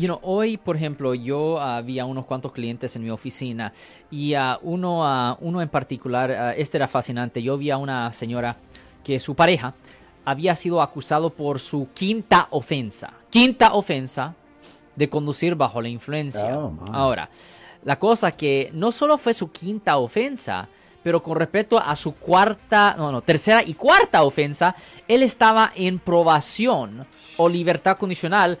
You know, hoy, por ejemplo, yo ah, había unos cuantos clientes en mi oficina y a uno, en particular, este era fascinante. Yo vi a una señora que su pareja había sido acusado por su quinta ofensa. Quinta ofensa de conducir bajo la influencia. Oh. Ahora, la cosa que no solo fue su quinta ofensa, pero con respecto a su cuarta, no, no, tercera y cuarta ofensa, él estaba en probación o libertad condicional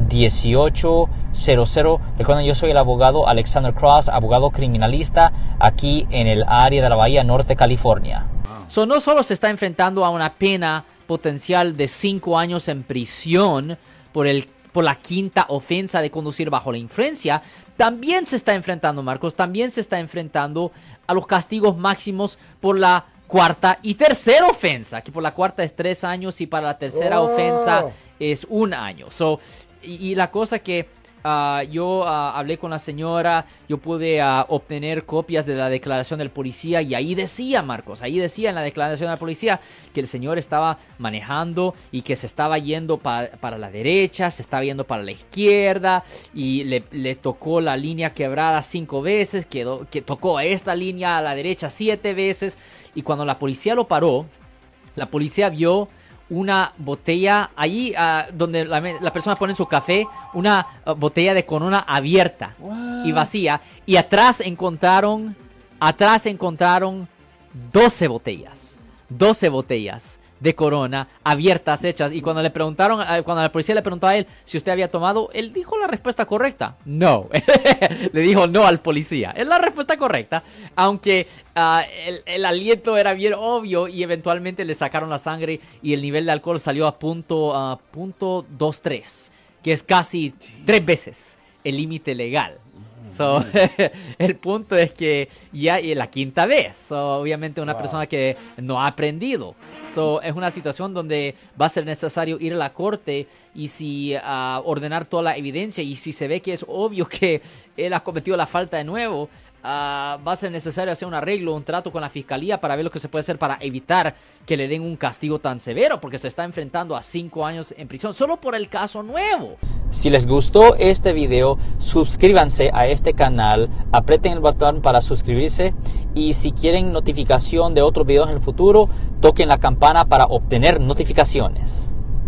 1-800-530-1800. Recuerden, yo soy el abogado Alexander Cross, abogado criminalista aquí en el área de la Bahía Norte, California. So, no solo se está enfrentando a una pena potencial de cinco años en prisión por, el, por la quinta ofensa de conducir bajo la influencia, también se está enfrentando, Marcos, también se está enfrentando a los castigos máximos por la cuarta y tercera ofensa, que por la cuarta es tres años y para la tercera Oh. ofensa es un año. So, y, la cosa que ah, yo ah, hablé con la señora, yo pude ah, obtener copias de la declaración del policía y ahí decía, Marcos, ahí decía en la declaración del policía que el señor estaba manejando y que se estaba yendo pa- para la derecha, se estaba yendo para la izquierda y le, le tocó la línea quebrada cinco veces, quedó, que tocó esta línea a la derecha siete veces y cuando la policía lo paró, la policía vio una botella ahí ah, donde la, me- la persona pone su café, una ah, botella de corona abierta y vacía. Y atrás encontraron, atrás encontraron 12 botellas, 12 botellas de corona abiertas, hechas. Y cuando le preguntaron, ah, cuando la policía le preguntó a él si usted había tomado, él dijo la respuesta correcta. No. le dijo no al policía. Es la respuesta correcta. Aunque ah, el, el aliento era bien obvio y eventualmente le sacaron la sangre y el nivel de alcohol salió a punto, punto 23, que es casi tres veces el límite legal. So, el punto es que ya es la quinta vez. So, obviamente una persona que no ha aprendido. So, es una situación donde va a ser necesario ir a la corte y si ah, ordenar toda la evidencia y si se ve que es obvio que él ha cometido la falta de nuevo, ah, va a ser necesario hacer un arreglo, un trato con la fiscalía para ver lo que se puede hacer para evitar que le den un castigo tan severo porque se está enfrentando a cinco años en prisión solo por el caso nuevo. Si les gustó este video, suscríbanse a este canal, aprieten el botón para suscribirse y si quieren notificación de otros videos en el futuro, toquen la campana para obtener notificaciones.